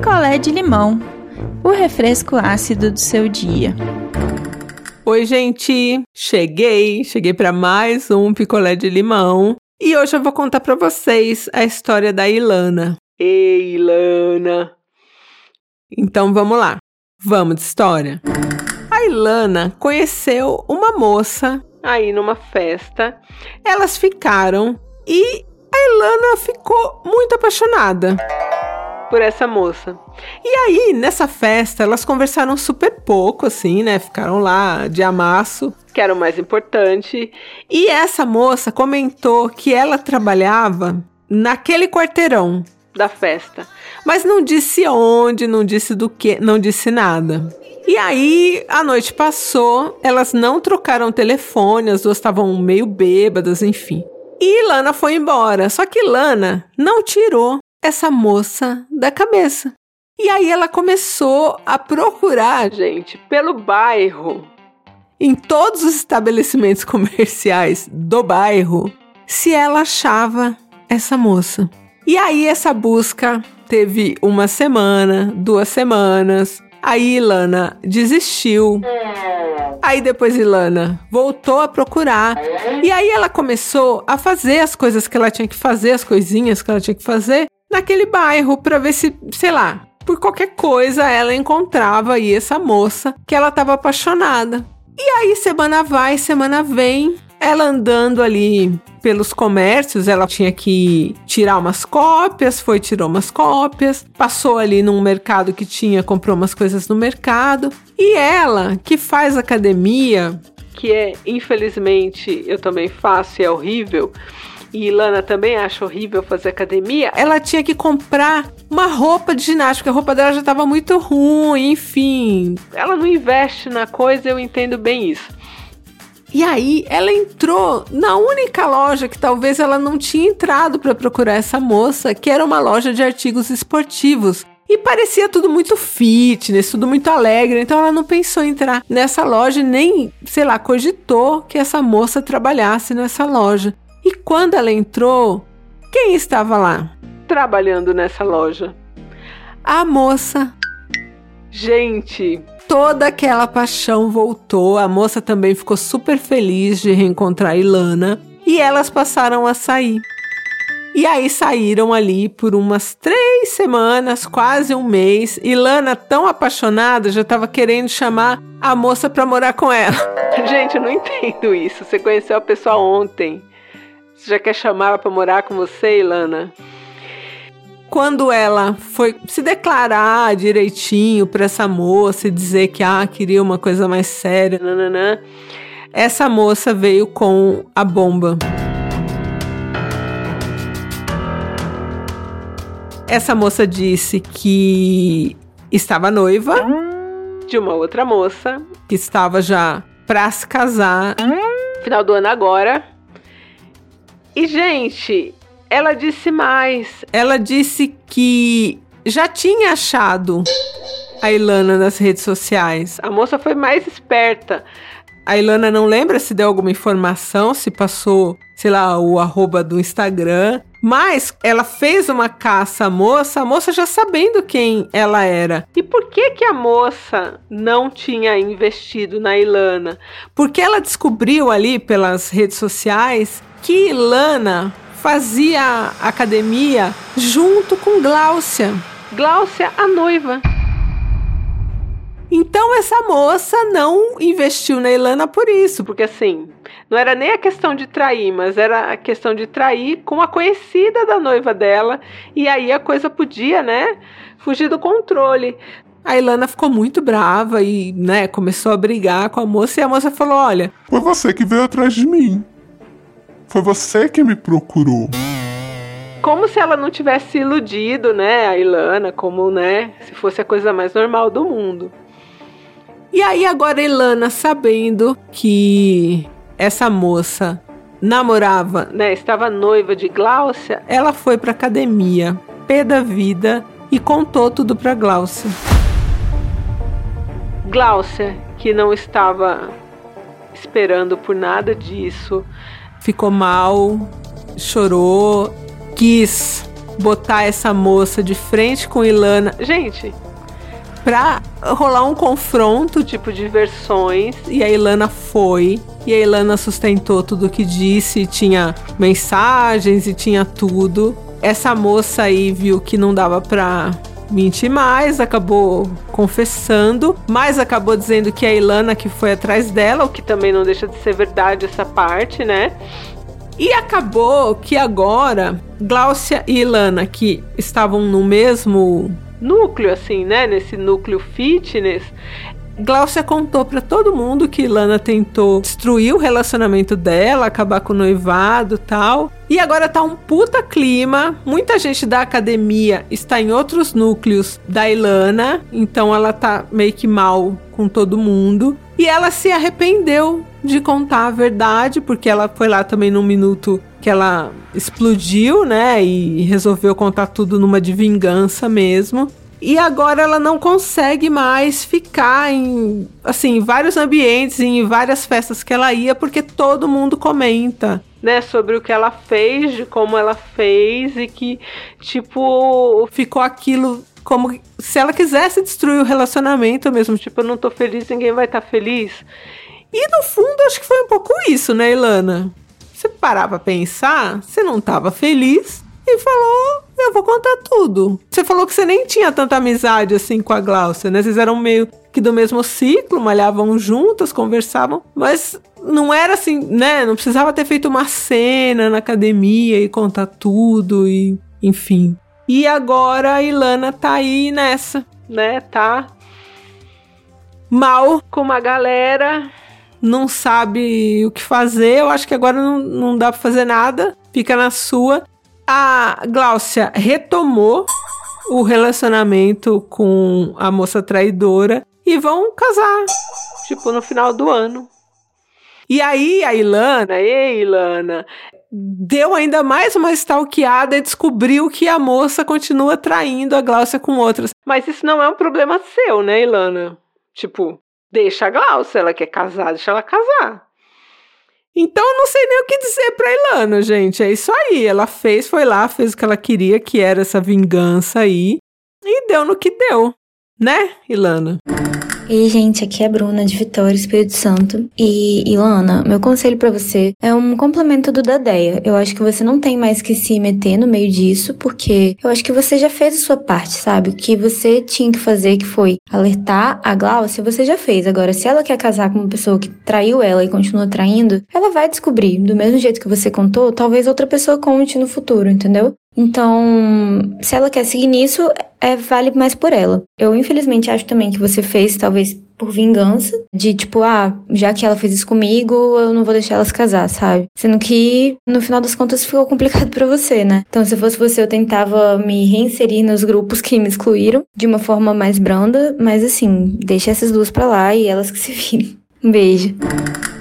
picolé de limão, o refresco ácido do seu dia. Oi, gente! Cheguei, cheguei para mais um picolé de limão e hoje eu vou contar para vocês a história da Ilana. Ei, Ilana! Então vamos lá, vamos de história. A Ilana conheceu uma moça aí numa festa. Elas ficaram e a Ilana ficou muito apaixonada por essa moça. E aí, nessa festa, elas conversaram super pouco, assim, né? Ficaram lá de amasso, que era o mais importante. E essa moça comentou que ela trabalhava naquele quarteirão da festa, mas não disse onde, não disse do que, não disse nada. E aí a noite passou, elas não trocaram telefone, as duas estavam meio bêbadas, enfim. E Lana foi embora. Só que Lana não tirou essa moça da cabeça. E aí ela começou a procurar, gente, pelo bairro, em todos os estabelecimentos comerciais do bairro, se ela achava essa moça. E aí essa busca teve uma semana, duas semanas. Aí Ilana desistiu. Aí depois Ilana voltou a procurar. E aí ela começou a fazer as coisas que ela tinha que fazer, as coisinhas que ela tinha que fazer naquele bairro para ver se, sei lá, por qualquer coisa ela encontrava aí essa moça que ela estava apaixonada. E aí semana vai, semana vem, ela andando ali pelos comércios, ela tinha que tirar umas cópias, foi tirou umas cópias, passou ali num mercado que tinha, comprou umas coisas no mercado. E ela, que faz academia, que é infelizmente eu também faço e é horrível, e Ilana também acha horrível fazer academia, ela tinha que comprar uma roupa de ginástica. A roupa dela já estava muito ruim, enfim. Ela não investe na coisa, eu entendo bem isso. E aí ela entrou na única loja que talvez ela não tinha entrado para procurar essa moça, que era uma loja de artigos esportivos. E parecia tudo muito fitness, tudo muito alegre. Então ela não pensou em entrar nessa loja, nem, sei lá, cogitou que essa moça trabalhasse nessa loja. E quando ela entrou, quem estava lá? Trabalhando nessa loja. A moça. Gente, toda aquela paixão voltou. A moça também ficou super feliz de reencontrar Ilana e elas passaram a sair. E aí saíram ali por umas três semanas, quase um mês. Ilana, tão apaixonada, já estava querendo chamar a moça para morar com ela. Gente, eu não entendo isso. Você conheceu a pessoa ontem. Você já quer chamar ela para morar com você, Ilana? Quando ela foi se declarar direitinho para essa moça e dizer que ah, queria uma coisa mais séria, nananã, essa moça veio com a bomba. Essa moça disse que estava noiva de uma outra moça que estava já para se casar final do ano agora e, gente, ela disse mais. Ela disse que já tinha achado a Ilana nas redes sociais. A moça foi mais esperta. A Ilana não lembra se deu alguma informação, se passou, sei lá, o arroba do Instagram. Mas ela fez uma caça à moça, a moça já sabendo quem ela era. E por que que a moça não tinha investido na Ilana? Porque ela descobriu ali pelas redes sociais que Lana fazia academia junto com Gláucia. Gláucia, a noiva. Então essa moça não investiu na Ilana por isso, porque assim, não era nem a questão de trair, mas era a questão de trair com a conhecida da noiva dela, e aí a coisa podia, né, fugir do controle. A Ilana ficou muito brava e, né, começou a brigar com a moça e a moça falou: "Olha, foi você que veio atrás de mim. Foi você que me procurou. Como se ela não tivesse iludido, né, a Ilana, como, né, se fosse a coisa mais normal do mundo. E aí agora a Ilana, sabendo que essa moça namorava, né, estava noiva de Gláucia, ela foi para academia, pé da vida, e contou tudo para Gláucia. Gláucia, que não estava esperando por nada disso, ficou mal, chorou, quis botar essa moça de frente com Ilana. Gente, pra rolar um confronto, tipo, de versões, e a Ilana foi. E a Ilana sustentou tudo o que disse, tinha mensagens e tinha tudo. Essa moça aí viu que não dava pra mentir mais, acabou confessando, mas acabou dizendo que é a Ilana que foi atrás dela, o que também não deixa de ser verdade essa parte, né? E acabou que agora Gláucia e Ilana, que estavam no mesmo núcleo, assim, né? Nesse núcleo fitness, Gláucia contou para todo mundo que Ilana tentou destruir o relacionamento dela, acabar com o noivado tal. E agora tá um puta clima. Muita gente da academia está em outros núcleos da Ilana, então ela tá meio que mal com todo mundo. E ela se arrependeu de contar a verdade, porque ela foi lá também num minuto que ela explodiu, né? E resolveu contar tudo numa de vingança mesmo. E agora ela não consegue mais ficar em, assim, vários ambientes, em várias festas que ela ia, porque todo mundo comenta, né, sobre o que ela fez, de como ela fez e que, tipo, ficou aquilo como se ela quisesse destruir o relacionamento mesmo, tipo, eu não tô feliz, ninguém vai estar tá feliz. E no fundo, acho que foi um pouco isso, né, Ilana? Você parar pra pensar, você não tava feliz e falou: Eu vou contar tudo. Você falou que você nem tinha tanta amizade assim com a Glaucia, né? Vocês eram meio que do mesmo ciclo, malhavam juntas, conversavam, mas não era assim, né? Não precisava ter feito uma cena na academia e contar tudo e enfim. E agora a Ilana tá aí nessa, né? Tá mal com uma galera, não sabe o que fazer. Eu acho que agora não, não dá pra fazer nada, fica na sua a Gláucia retomou o relacionamento com a moça traidora e vão casar, tipo, no final do ano. E aí a Ilana, ei Ilana, deu ainda mais uma stalkeada e descobriu que a moça continua traindo a Gláucia com outras. Mas isso não é um problema seu, né, Ilana? Tipo, deixa a Gláucia, ela quer casar, deixa ela casar. Então eu não sei nem o que dizer pra Ilana, gente. É isso aí. Ela fez, foi lá, fez o que ela queria, que era essa vingança aí. E deu no que deu. Né, Ilana? Ei, gente, aqui é a Bruna de Vitória, Espírito Santo. E, Ilana, meu conselho para você é um complemento do da Deia. Eu acho que você não tem mais que se meter no meio disso, porque eu acho que você já fez a sua parte, sabe? O que você tinha que fazer, que foi alertar a Glaucia, você já fez. Agora, se ela quer casar com uma pessoa que traiu ela e continua traindo, ela vai descobrir. Do mesmo jeito que você contou, talvez outra pessoa conte no futuro, entendeu? Então, se ela quer seguir nisso, é vale mais por ela. Eu infelizmente acho também que você fez, talvez por vingança, de tipo, ah, já que ela fez isso comigo, eu não vou deixar ela se casar, sabe? Sendo que no final das contas ficou complicado para você, né? Então, se fosse você, eu tentava me reinserir nos grupos que me excluíram de uma forma mais branda, mas assim, deixa essas duas pra lá e elas que se virem. Um beijo.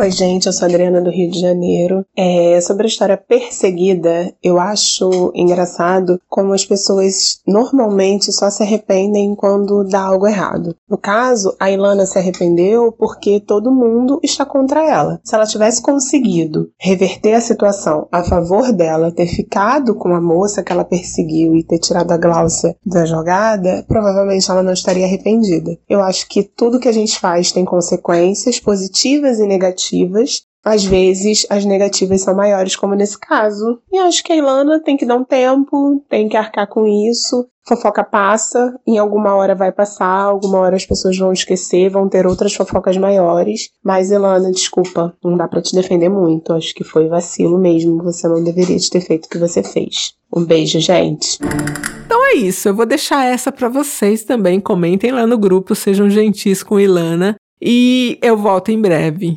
Oi, gente, eu sou a Adriana do Rio de Janeiro. É, sobre a história perseguida, eu acho engraçado como as pessoas normalmente só se arrependem quando dá algo errado. No caso, a Ilana se arrependeu porque todo mundo está contra ela. Se ela tivesse conseguido reverter a situação a favor dela, ter ficado com a moça que ela perseguiu e ter tirado a Gláucia da jogada, provavelmente ela não estaria arrependida. Eu acho que tudo que a gente faz tem consequências positivas e negativas negativas. Às vezes, as negativas são maiores, como nesse caso. E acho que a Ilana tem que dar um tempo, tem que arcar com isso. Fofoca passa, em alguma hora vai passar, alguma hora as pessoas vão esquecer, vão ter outras fofocas maiores. Mas, Ilana, desculpa, não dá para te defender muito. Acho que foi vacilo mesmo. Você não deveria ter feito o que você fez. Um beijo, gente. Então é isso, eu vou deixar essa para vocês também. Comentem lá no grupo, sejam gentis com Ilana. E eu volto em breve.